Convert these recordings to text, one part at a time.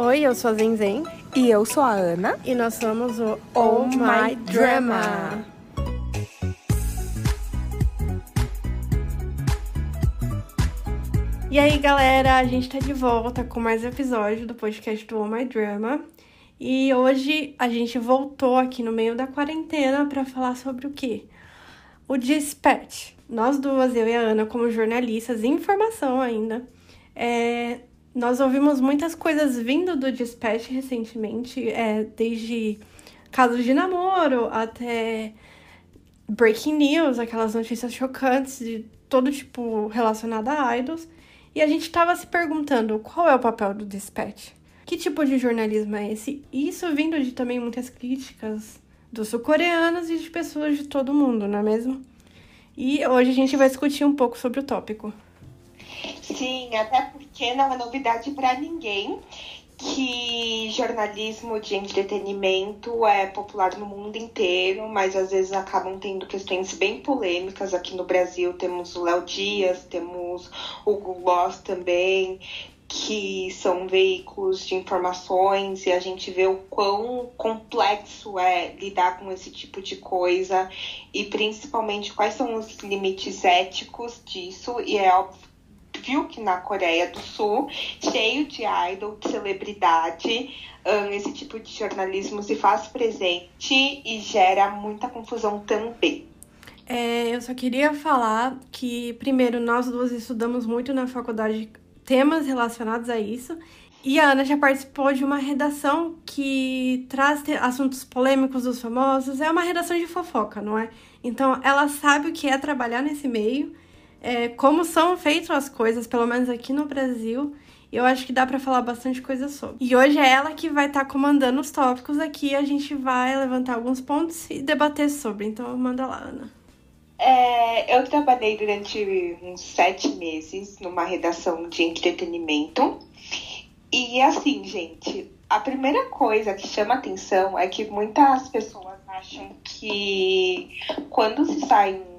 Oi, eu sou a Zenzen. E eu sou a Ana. E nós somos o Oh My Drama. E aí, galera, a gente tá de volta com mais episódio do podcast do Oh My Drama. E hoje a gente voltou aqui no meio da quarentena para falar sobre o quê? O Dispatch. Nós duas, eu e a Ana, como jornalistas em formação ainda, é, nós ouvimos muitas coisas vindo do Dispatch recentemente, é, desde casos de namoro até breaking news, aquelas notícias chocantes de todo tipo relacionado a idols. E a gente estava se perguntando qual é o papel do Dispatch? Que tipo de jornalismo é esse? Isso vindo de também muitas críticas dos sul-coreanos e de pessoas de todo mundo, não é mesmo? E hoje a gente vai discutir um pouco sobre o tópico. Sim, até porque não é novidade para ninguém que jornalismo de entretenimento é popular no mundo inteiro, mas às vezes acabam tendo questões bem polêmicas. Aqui no Brasil temos o Léo Dias, temos o Google também, que são veículos de informações e a gente vê o quão complexo é lidar com esse tipo de coisa e principalmente quais são os limites éticos disso e é óbvio que na Coreia do Sul, cheio de idol, de celebridade, um, esse tipo de jornalismo se faz presente e gera muita confusão também. É, eu só queria falar que, primeiro, nós duas estudamos muito na faculdade temas relacionados a isso. E a Ana já participou de uma redação que traz assuntos polêmicos dos famosos. É uma redação de fofoca, não é? Então, ela sabe o que é trabalhar nesse meio é, como são feitas as coisas, pelo menos aqui no Brasil. Eu acho que dá para falar bastante coisa sobre. E hoje é ela que vai estar tá comandando os tópicos aqui. A gente vai levantar alguns pontos e debater sobre. Então, manda lá, Ana. É, eu trabalhei durante uns sete meses numa redação de entretenimento. E assim, gente, a primeira coisa que chama atenção é que muitas pessoas acham que quando se sai um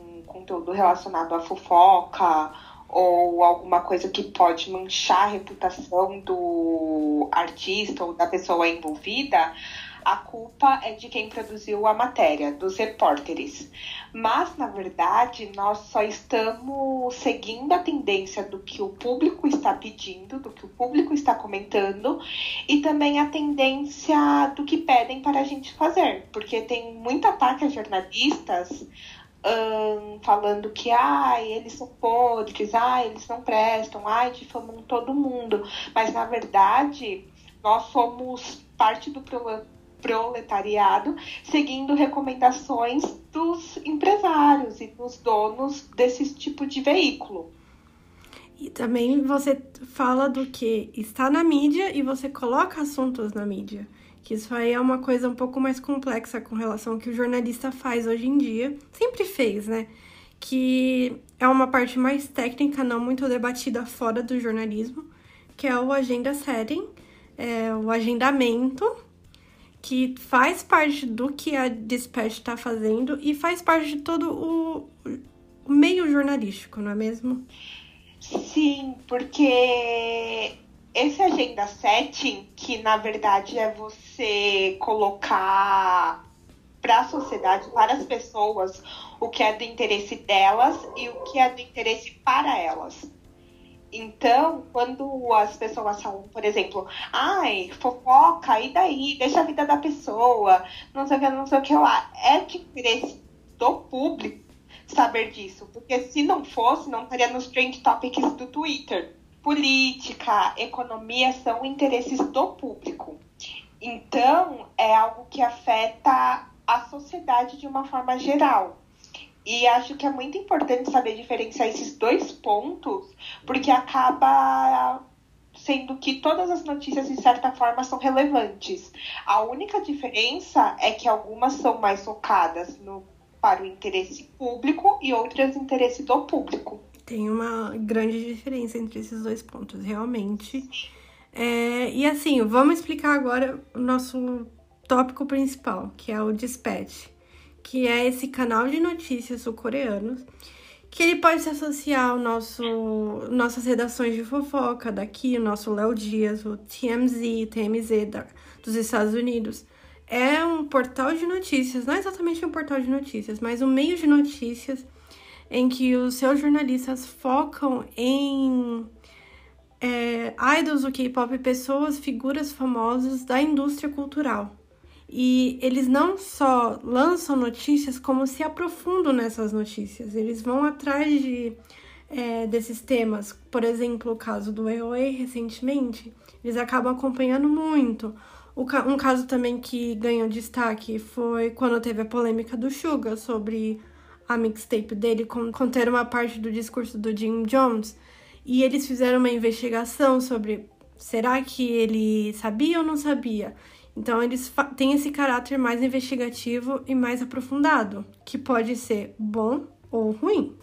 conteúdo relacionado à fofoca ou alguma coisa que pode manchar a reputação do artista ou da pessoa envolvida, a culpa é de quem produziu a matéria, dos repórteres. Mas, na verdade, nós só estamos seguindo a tendência do que o público está pedindo, do que o público está comentando, e também a tendência do que pedem para a gente fazer. Porque tem muito ataque a jornalistas um, falando que ai, eles são podres, ai, eles não prestam, ai, difamam todo mundo. Mas na verdade, nós somos parte do proletariado seguindo recomendações dos empresários e dos donos desse tipo de veículo. E também você fala do que está na mídia e você coloca assuntos na mídia que isso aí é uma coisa um pouco mais complexa com relação ao que o jornalista faz hoje em dia, sempre fez, né? Que é uma parte mais técnica, não muito debatida fora do jornalismo, que é o agenda setting, é o agendamento, que faz parte do que a Dispatch está fazendo e faz parte de todo o, o meio jornalístico, não é mesmo? Sim, porque esse agenda setting, que na verdade é você colocar para a sociedade, para as pessoas, o que é do interesse delas e o que é do interesse para elas. Então, quando as pessoas falam, por exemplo, ai, fofoca, e daí? Deixa a vida da pessoa, não sei o que, não sei o que lá. É de interesse do público saber disso. Porque se não fosse, não estaria nos trend topics do Twitter política, economia são interesses do público. Então, é algo que afeta a sociedade de uma forma geral. E acho que é muito importante saber diferenciar esses dois pontos, porque acaba sendo que todas as notícias, de certa forma, são relevantes. A única diferença é que algumas são mais focadas no, para o interesse público e outras interesse do público. Tem uma grande diferença entre esses dois pontos, realmente. É, e assim, vamos explicar agora o nosso tópico principal, que é o Dispatch, que é esse canal de notícias sul-coreanos que ele pode se associar ao nosso nossas redações de fofoca daqui, o nosso Léo Dias, o TMZ, TMZ da, dos Estados Unidos. É um portal de notícias, não é exatamente um portal de notícias, mas um meio de notícias em que os seus jornalistas focam em é, idols do K-pop, pessoas, figuras famosas da indústria cultural. E eles não só lançam notícias, como se aprofundam nessas notícias. Eles vão atrás de, é, desses temas. Por exemplo, o caso do EOA recentemente, eles acabam acompanhando muito. Um caso também que ganhou destaque foi quando teve a polêmica do Suga sobre a mixtape dele conter uma parte do discurso do Jim Jones. E eles fizeram uma investigação sobre será que ele sabia ou não sabia. Então, eles têm esse caráter mais investigativo e mais aprofundado, que pode ser bom ou ruim.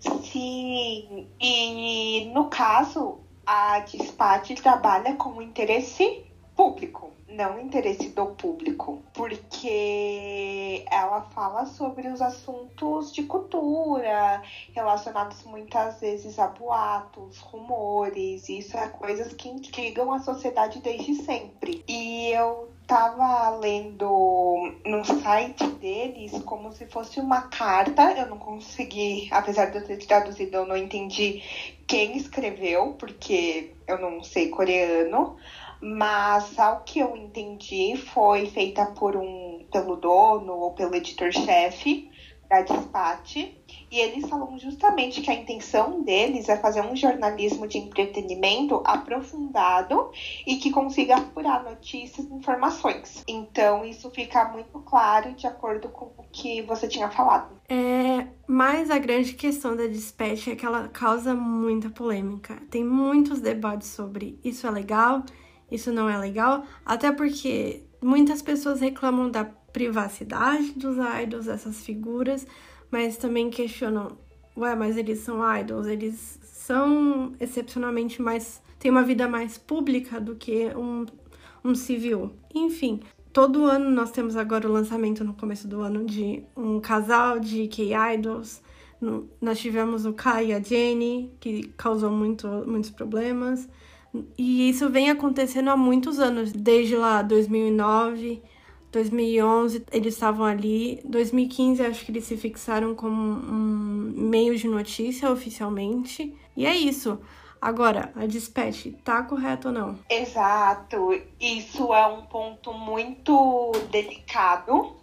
Sim, e no caso, a Dispatch trabalha com interesse público não interesse do público, porque ela fala sobre os assuntos de cultura relacionados muitas vezes a boatos, rumores, isso é coisas que intrigam a sociedade desde sempre. E eu tava lendo no site deles como se fosse uma carta, eu não consegui, apesar de eu ter traduzido, eu não entendi quem escreveu, porque eu não sei coreano mas ao que eu entendi foi feita por um pelo dono ou pelo editor-chefe da Despate e eles falam justamente que a intenção deles é fazer um jornalismo de entretenimento aprofundado e que consiga apurar notícias e informações. Então isso fica muito claro de acordo com o que você tinha falado. É, mas a grande questão da Dispatch é que ela causa muita polêmica. Tem muitos debates sobre isso é legal, isso não é legal, até porque muitas pessoas reclamam da privacidade dos idols, dessas figuras, mas também questionam, ué, mas eles são idols, eles são excepcionalmente mais. têm uma vida mais pública do que um, um civil. Enfim, todo ano nós temos agora o lançamento no começo do ano de um casal de K-idols. Nós tivemos o Kai e a Jenny, que causou muito, muitos problemas. E isso vem acontecendo há muitos anos, desde lá 2009, 2011 eles estavam ali, 2015 acho que eles se fixaram como um meio de notícia oficialmente. E é isso. Agora, a dispatch tá correto ou não? Exato. Isso é um ponto muito delicado,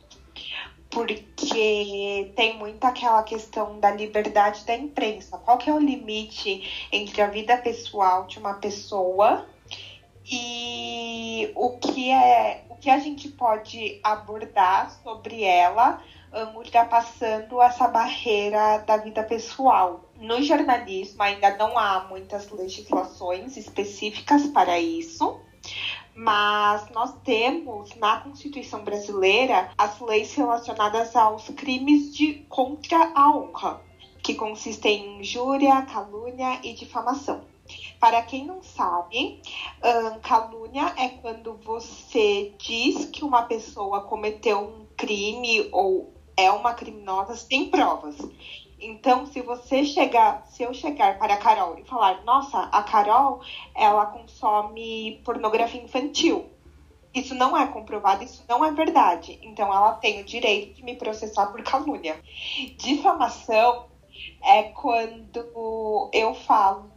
porque tem muito aquela questão da liberdade da imprensa. Qual que é o limite entre a vida pessoal de uma pessoa e o que é o que a gente pode abordar sobre ela ultrapassando essa barreira da vida pessoal. No jornalismo ainda não há muitas legislações específicas para isso mas nós temos na Constituição brasileira as leis relacionadas aos crimes de contra a honra, que consistem em injúria, calúnia e difamação. Para quem não sabe, calúnia é quando você diz que uma pessoa cometeu um crime ou é uma criminosa sem provas. Então, se você chegar, se eu chegar para a Carol e falar, nossa, a Carol, ela consome pornografia infantil. Isso não é comprovado, isso não é verdade. Então, ela tem o direito de me processar por calúnia. Difamação é quando eu falo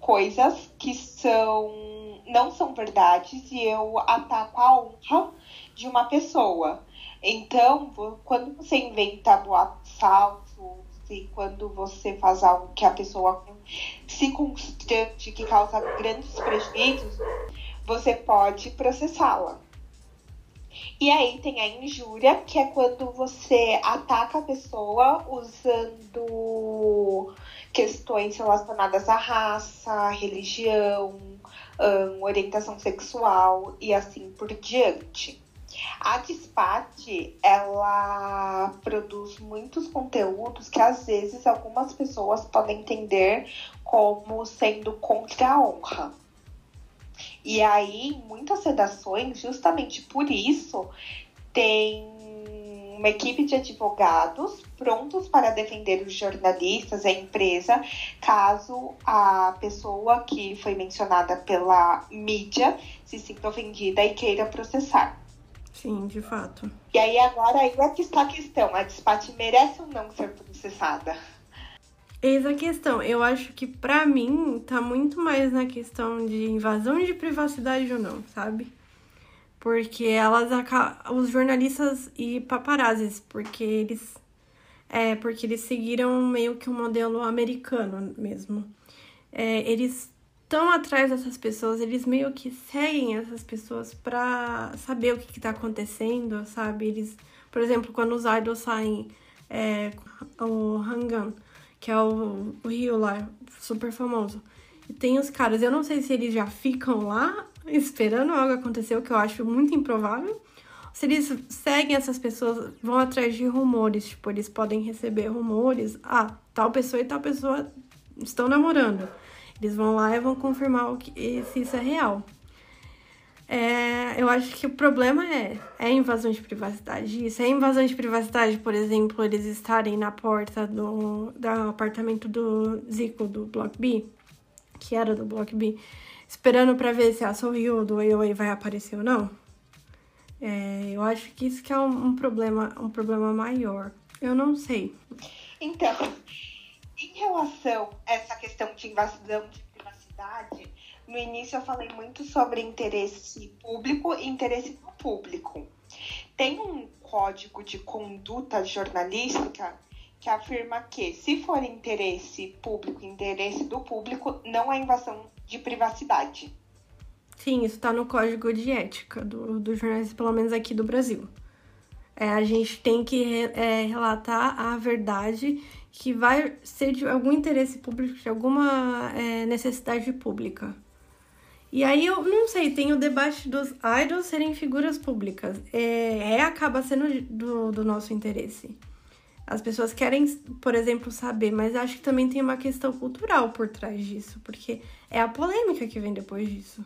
coisas que são não são verdades e eu ataco a honra de uma pessoa. Então, quando você inventa boatos falsos, e quando você faz algo que a pessoa se constante, que causa grandes prejuízos, você pode processá-la. E aí tem a injúria, que é quando você ataca a pessoa usando questões relacionadas à raça, religião, orientação sexual e assim por diante. A Dispatch, ela produz muitos conteúdos que às vezes algumas pessoas podem entender como sendo contra a honra. E aí, muitas redações, justamente por isso, tem uma equipe de advogados prontos para defender os jornalistas, a empresa, caso a pessoa que foi mencionada pela mídia se sinta ofendida e queira processar. Sim, de fato. E aí agora aí é que está a questão, a Dispatch merece ou não ser processada? Eis a questão. Eu acho que para mim tá muito mais na questão de invasão de privacidade ou não, sabe? Porque elas os jornalistas e paparazzis, porque eles é porque eles seguiram meio que um modelo americano mesmo. É, eles estão atrás dessas pessoas, eles meio que seguem essas pessoas pra saber o que, que tá acontecendo, sabe? Eles, por exemplo, quando os idols saem, é, o Hangan, que é o, o Rio lá, super famoso. E tem os caras, eu não sei se eles já ficam lá esperando algo acontecer, o que eu acho muito improvável. Se eles seguem essas pessoas, vão atrás de rumores, tipo, eles podem receber rumores, ah, tal pessoa e tal pessoa estão namorando. Eles vão lá e vão confirmar o que, se isso é real. É, eu acho que o problema é, é invasão de privacidade. Isso é invasão de privacidade, por exemplo, eles estarem na porta do, do apartamento do Zico, do Block B, que era do Block B, esperando para ver se a Sorriu do AOA vai aparecer ou não. É, eu acho que isso que é um, um, problema, um problema maior. Eu não sei. Então, em relação a essa questão de invasão de privacidade, no início eu falei muito sobre interesse público e interesse do público. Tem um código de conduta jornalística que afirma que, se for interesse público, interesse do público, não há invasão de privacidade. Sim, isso está no código de ética do, do jornalista, pelo menos aqui do Brasil. É, a gente tem que é, relatar a verdade que vai ser de algum interesse público, de alguma é, necessidade pública. E aí eu não sei, tem o debate dos idols serem figuras públicas. É, é acaba sendo do, do nosso interesse. As pessoas querem, por exemplo, saber, mas acho que também tem uma questão cultural por trás disso, porque é a polêmica que vem depois disso.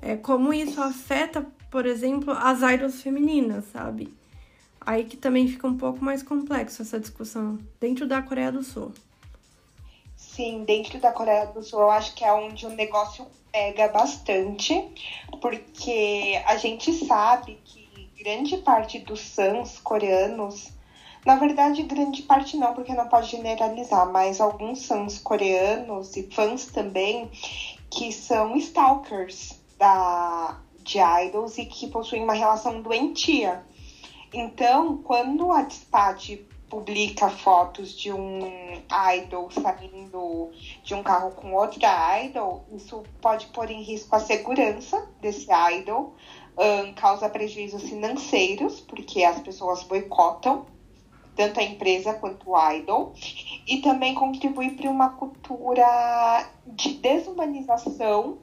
É como isso afeta, por exemplo, as idols femininas, sabe? Aí que também fica um pouco mais complexo essa discussão dentro da Coreia do Sul. Sim, dentro da Coreia do Sul eu acho que é onde o negócio pega bastante, porque a gente sabe que grande parte dos sãs coreanos na verdade, grande parte não, porque não pode generalizar, mas alguns os coreanos e fãs também que são stalkers da, de idols e que possuem uma relação doentia. Então, quando a Dispatch publica fotos de um idol saindo de um carro com outra idol, isso pode pôr em risco a segurança desse idol, um, causa prejuízos financeiros, porque as pessoas boicotam tanto a empresa quanto o idol, e também contribui para uma cultura de desumanização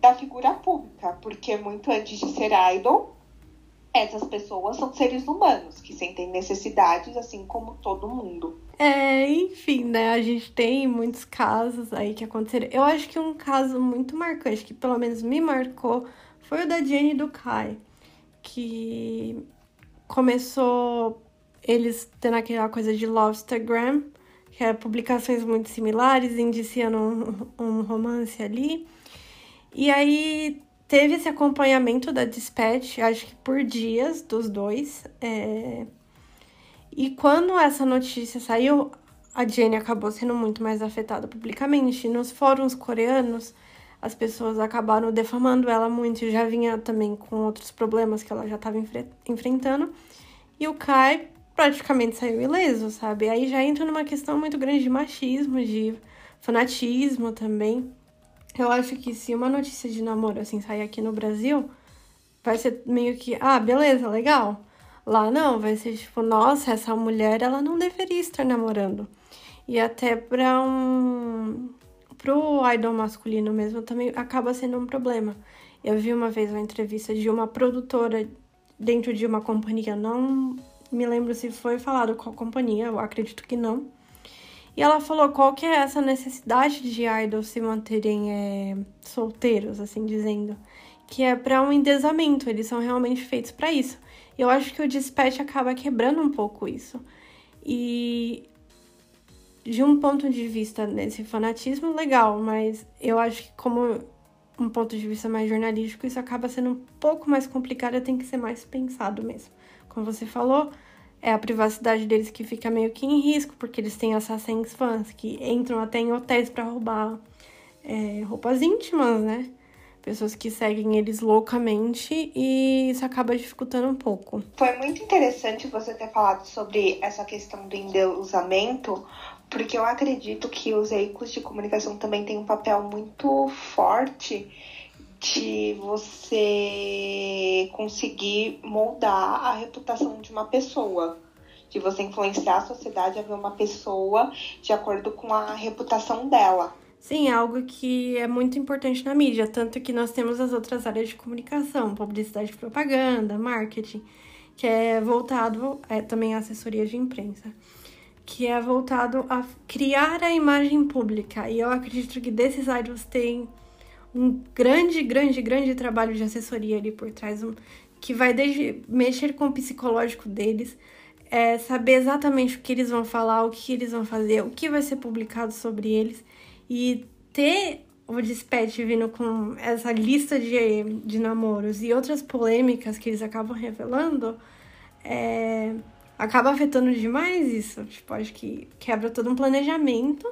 da figura pública, porque muito antes de ser idol, essas pessoas são seres humanos que sentem necessidades assim como todo mundo. É, enfim, né? A gente tem muitos casos aí que aconteceram. Eu acho que um caso muito marcante, que pelo menos me marcou, foi o da Jenny do Kai, que começou eles tendo aquela coisa de Lovestagram, que é publicações muito similares, indiciando um, um romance ali. E aí teve esse acompanhamento da Dispatch, acho que por dias dos dois. É... E quando essa notícia saiu, a Jenny acabou sendo muito mais afetada publicamente. Nos fóruns coreanos, as pessoas acabaram defamando ela muito. Já vinha também com outros problemas que ela já estava enfre enfrentando. E o Kai praticamente saiu ileso, sabe? Aí já entra numa questão muito grande de machismo, de fanatismo também. Eu acho que se uma notícia de namoro assim sair aqui no Brasil, vai ser meio que, ah, beleza, legal. Lá não, vai ser tipo, nossa, essa mulher ela não deveria estar namorando. E até para um pro idol masculino mesmo também acaba sendo um problema. Eu vi uma vez uma entrevista de uma produtora dentro de uma companhia, não me lembro se foi falado qual companhia, eu acredito que não. E ela falou qual que é essa necessidade de idols se manterem é, solteiros, assim dizendo. que é para um endesamento, eles são realmente feitos para isso. Eu acho que o dispatch acaba quebrando um pouco isso. E de um ponto de vista nesse fanatismo, legal, mas eu acho que como um ponto de vista mais jornalístico, isso acaba sendo um pouco mais complicado, tem que ser mais pensado mesmo. Como você falou, é a privacidade deles que fica meio que em risco, porque eles têm assassins fãs que entram até em hotéis para roubar é, roupas íntimas, né? pessoas que seguem eles loucamente e isso acaba dificultando um pouco. Foi muito interessante você ter falado sobre essa questão do endeusamento, porque eu acredito que os veículos de comunicação também têm um papel muito forte de você conseguir moldar a reputação de uma pessoa de você influenciar a sociedade a ver uma pessoa de acordo com a reputação dela. Sim, é algo que é muito importante na mídia, tanto que nós temos as outras áreas de comunicação, publicidade propaganda, marketing, que é voltado é, também à assessoria de imprensa, que é voltado a criar a imagem pública. E eu acredito que desses áreas tem um grande, grande, grande trabalho de assessoria ali por trás, um, que vai desde mexer com o psicológico deles, é, saber exatamente o que eles vão falar, o que eles vão fazer, o que vai ser publicado sobre eles e ter o Dispatch vindo com essa lista de, de namoros e outras polêmicas que eles acabam revelando, é, acaba afetando demais isso. Tipo, acho que quebra todo um planejamento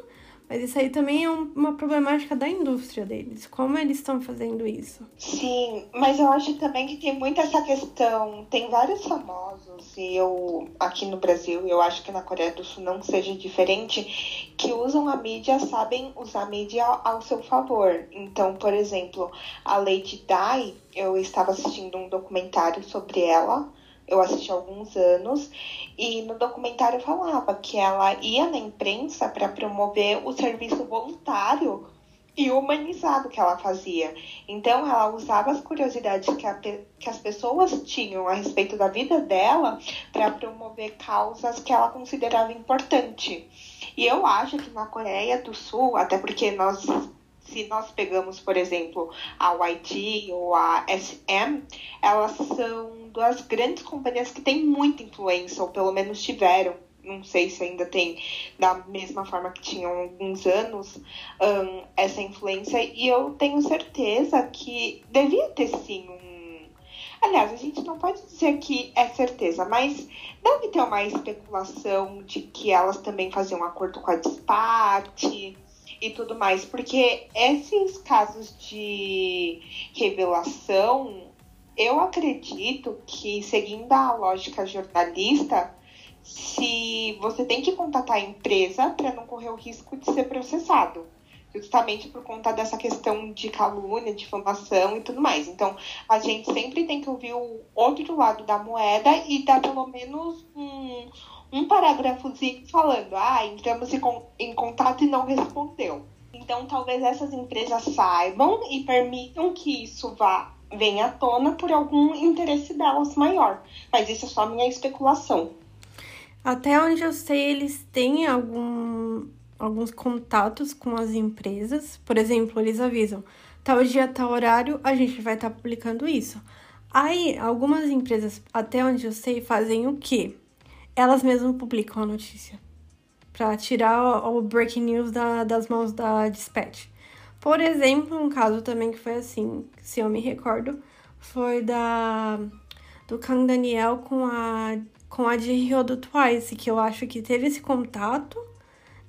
mas isso aí também é um, uma problemática da indústria deles. Como eles estão fazendo isso? Sim, mas eu acho também que tem muito essa questão. Tem vários famosos, e eu, aqui no Brasil, eu acho que na Coreia do Sul não seja diferente, que usam a mídia, sabem usar a mídia ao seu favor. Então, por exemplo, a Lady Di, eu estava assistindo um documentário sobre ela eu assisti há alguns anos, e no documentário falava que ela ia na imprensa para promover o serviço voluntário e humanizado que ela fazia. Então, ela usava as curiosidades que, a, que as pessoas tinham a respeito da vida dela para promover causas que ela considerava importante. E eu acho que na Coreia do Sul, até porque nós se nós pegamos, por exemplo, a YG ou a SM, elas são duas grandes companhias que têm muita influência, ou pelo menos tiveram. Não sei se ainda tem, da mesma forma que tinham alguns anos, um, essa influência. E eu tenho certeza que devia ter sim um. Aliás, a gente não pode dizer que é certeza, mas deve ter uma especulação de que elas também faziam um acordo com a Disparte e tudo mais, porque esses casos de revelação, eu acredito que, seguindo a lógica jornalista, se você tem que contatar a empresa para não correr o risco de ser processado. Justamente por conta dessa questão de calúnia, difamação e tudo mais. Então, a gente sempre tem que ouvir o outro lado da moeda e dar pelo menos um, um parágrafozinho falando, ah, entramos em, em contato e não respondeu. Então, talvez essas empresas saibam e permitam que isso vá venha à tona por algum interesse delas maior. Mas isso é só minha especulação. Até onde eu sei, eles têm algum, alguns contatos com as empresas. Por exemplo, eles avisam: tal dia, tal horário, a gente vai estar tá publicando isso. Aí, algumas empresas, até onde eu sei, fazem o quê? elas mesmas publicam a notícia para tirar o, breaking news da, das mãos da Dispatch. Por exemplo, um caso também que foi assim, se eu me recordo, foi da do Kang Daniel com a com a de Rio do Twice, que eu acho que teve esse contato.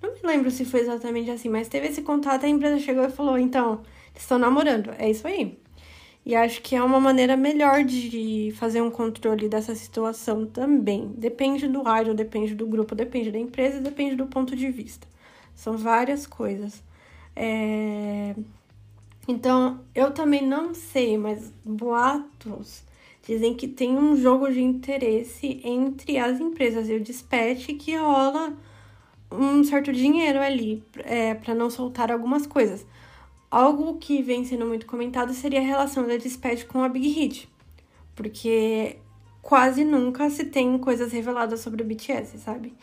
Não me lembro se foi exatamente assim, mas teve esse contato, a empresa chegou e falou: "Então, estão namorando". É isso aí. E acho que é uma maneira melhor de fazer um controle dessa situação também. Depende do área, depende do grupo, depende da empresa, depende do ponto de vista. São várias coisas. É... Então, eu também não sei, mas boatos dizem que tem um jogo de interesse entre as empresas e o dispatch que rola um certo dinheiro ali é, para não soltar algumas coisas. Algo que vem sendo muito comentado seria a relação da Dispatch com a Big Hit, porque quase nunca se tem coisas reveladas sobre o BTS, sabe?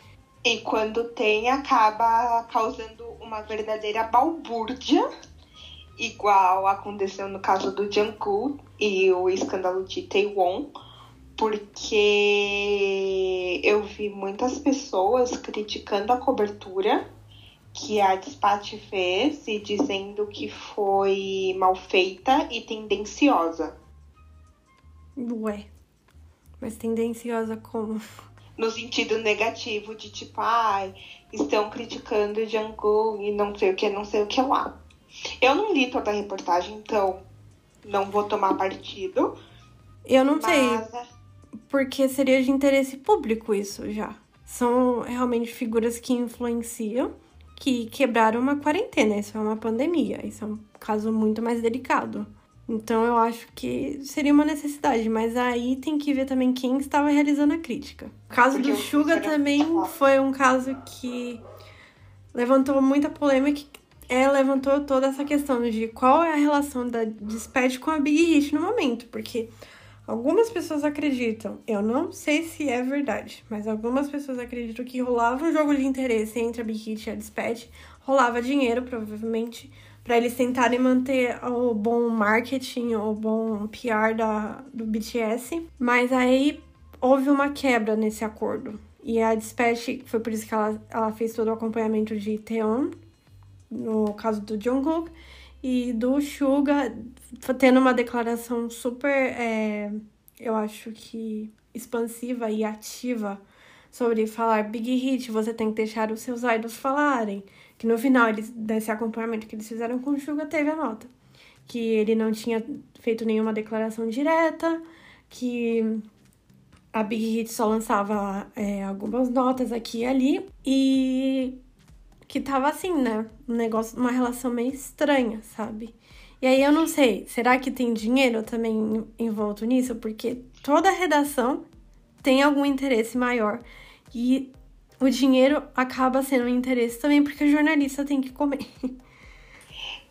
E quando tem, acaba causando uma verdadeira balbúrdia igual aconteceu no caso do Jungkook e o escândalo de Taewon, porque eu vi muitas pessoas criticando a cobertura que a Dispatch fez e dizendo que foi mal feita e tendenciosa. Ué, mas tendenciosa como? No sentido negativo de tipo, ai, estão criticando o Jungkook e não sei o que, não sei o que lá. Eu não li toda a reportagem, então não vou tomar partido. Eu não mas... sei, porque seria de interesse público isso já. São realmente figuras que influenciam que quebraram uma quarentena. Isso é uma pandemia. Isso é um caso muito mais delicado. Então eu acho que seria uma necessidade, mas aí tem que ver também quem estava realizando a crítica. O caso Porque do Suga também foi um caso que levantou muita polêmica. É, levantou toda essa questão de qual é a relação da Dispatch com a Big Hit no momento, porque Algumas pessoas acreditam, eu não sei se é verdade, mas algumas pessoas acreditam que rolava um jogo de interesse entre a Big Hit e a Dispatch, rolava dinheiro, provavelmente, para eles tentarem manter o bom marketing, o bom PR da, do BTS. Mas aí houve uma quebra nesse acordo. E a Dispatch, foi por isso que ela, ela fez todo o acompanhamento de Teon, no caso do Jungkook, e do Suga tendo uma declaração super, é, eu acho que expansiva e ativa sobre falar Big Hit, você tem que deixar os seus idols falarem. Que no final eles, desse acompanhamento que eles fizeram com o Suga teve a nota. Que ele não tinha feito nenhuma declaração direta, que a Big Hit só lançava é, algumas notas aqui e ali. E que tava assim, né? Um negócio, uma relação meio estranha, sabe? E aí eu não sei, será que tem dinheiro também envolto nisso? Porque toda redação tem algum interesse maior. E o dinheiro acaba sendo um interesse também, porque o jornalista tem que comer.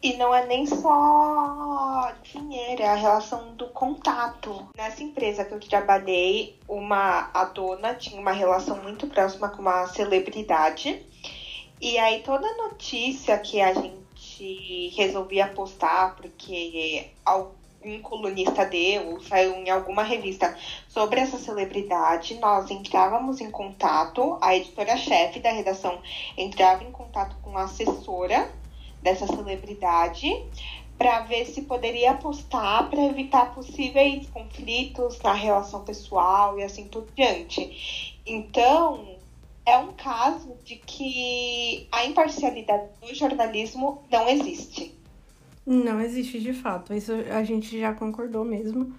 E não é nem só dinheiro, é a relação do contato. Nessa empresa que eu trabalhei, uma a dona tinha uma relação muito próxima com uma celebridade e aí toda notícia que a gente resolvia postar, porque algum colunista deu, saiu em alguma revista sobre essa celebridade, nós entrávamos em contato, a editora-chefe da redação entrava em contato com a assessora dessa celebridade para ver se poderia postar para evitar possíveis conflitos na relação pessoal e assim por diante. Então, é um caso de que a imparcialidade do jornalismo não existe. Não existe de fato. Isso a gente já concordou mesmo.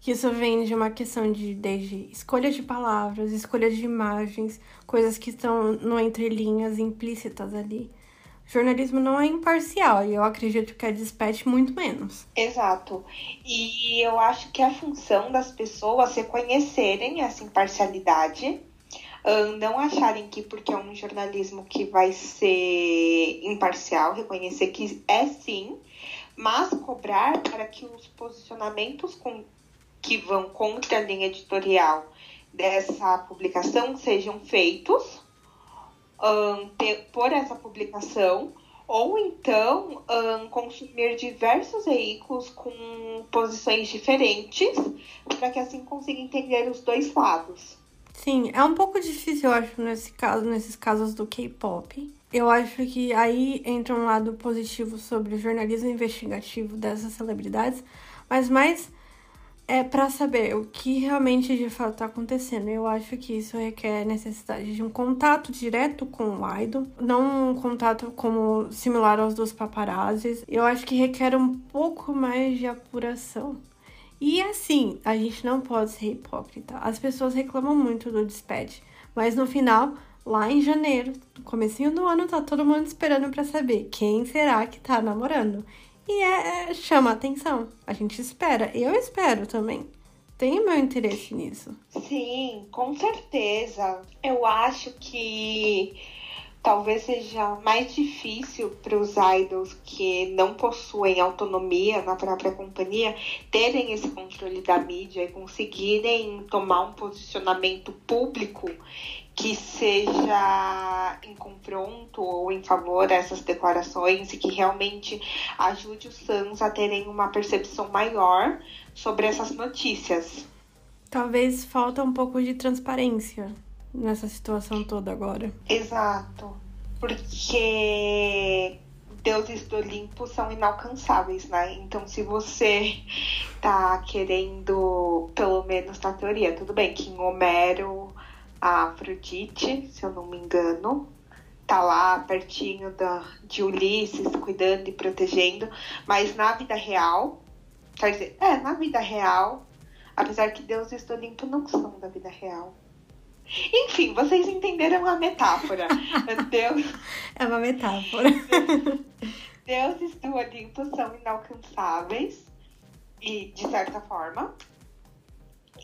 Que isso vem de uma questão de desde escolha de palavras, escolha de imagens, coisas que estão no entrelinhas implícitas ali. O jornalismo não é imparcial e eu acredito que a Dispatch muito menos. Exato. E eu acho que a função das pessoas reconhecerem essa imparcialidade não acharem que porque é um jornalismo que vai ser imparcial, reconhecer que é sim, mas cobrar para que os posicionamentos com, que vão contra a linha editorial dessa publicação sejam feitos um, ter, por essa publicação ou então um, consumir diversos veículos com posições diferentes para que assim consiga entender os dois lados. Sim, é um pouco difícil, eu acho, nesse caso, nesses casos do K-pop. Eu acho que aí entra um lado positivo sobre o jornalismo investigativo dessas celebridades, mas mais é para saber o que realmente de fato está acontecendo. Eu acho que isso requer necessidade de um contato direto com o idol, não um contato como similar aos dos paparazzis. Eu acho que requer um pouco mais de apuração. E assim, a gente não pode ser hipócrita. As pessoas reclamam muito do Dispatch, mas no final, lá em janeiro, no comecinho do ano, tá todo mundo esperando para saber quem será que tá namorando. E é, é, chama atenção. A gente espera. Eu espero também. Tenho meu interesse nisso. Sim, com certeza. Eu acho que talvez seja mais difícil para os idols que não possuem autonomia na própria companhia terem esse controle da mídia e conseguirem tomar um posicionamento público que seja em confronto ou em favor dessas declarações e que realmente ajude os fãs a terem uma percepção maior sobre essas notícias. Talvez falta um pouco de transparência nessa situação toda agora. Exato. Porque deuses do Olimpo são inalcançáveis, né? Então, se você tá querendo, pelo menos na teoria, tudo bem que em Homero, a Afrodite, se eu não me engano, tá lá pertinho da, de Ulisses, cuidando e protegendo, mas na vida real, quer dizer, é, na vida real, apesar que deuses do Olimpo não são da vida real. Enfim, vocês entenderam a metáfora. Deus... É uma metáfora. Deuses do Olimpo são inalcançáveis, e de certa forma.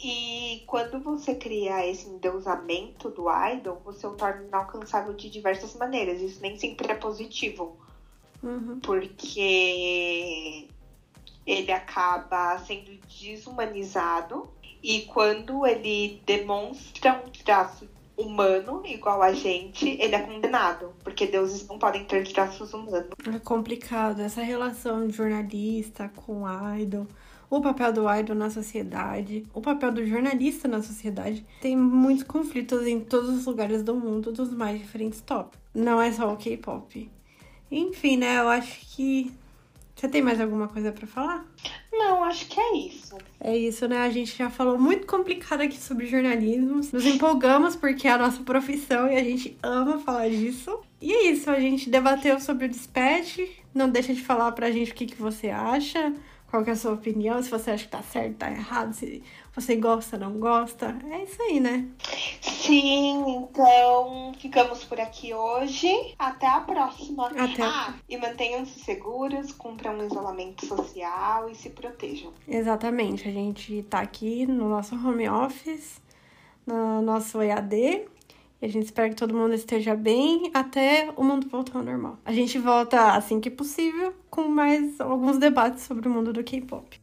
E quando você cria esse endeusamento do idol, você o torna inalcançável de diversas maneiras. Isso nem sempre é positivo. Uhum. Porque ele acaba sendo desumanizado e quando ele demonstra um traço humano igual a gente, ele é condenado, porque deuses não podem ter traços humanos. É complicado essa relação de jornalista com idol, o papel do idol na sociedade, o papel do jornalista na sociedade. Tem muitos conflitos em todos os lugares do mundo dos mais diferentes tópicos. Não é só o K-pop. Enfim, né? Eu acho que você tem mais alguma coisa para falar? Não, acho que é isso. É isso, né? A gente já falou muito complicado aqui sobre jornalismo. Nos empolgamos porque é a nossa profissão e a gente ama falar disso. E é isso, a gente debateu sobre o dispatch. Não deixa de falar pra gente o que, que você acha, qual que é a sua opinião, se você acha que tá certo, tá errado, se você gosta, não gosta. É isso aí, né? Sim, então ficamos por aqui hoje. Até a próxima. Até. Ah, e mantenham-se seguros, cumpram um isolamento social e se protejam. Exatamente. A gente tá aqui no nosso home office, no nosso EAD. E a gente espera que todo mundo esteja bem até o mundo voltar ao normal. A gente volta assim que possível com mais alguns debates sobre o mundo do K-pop.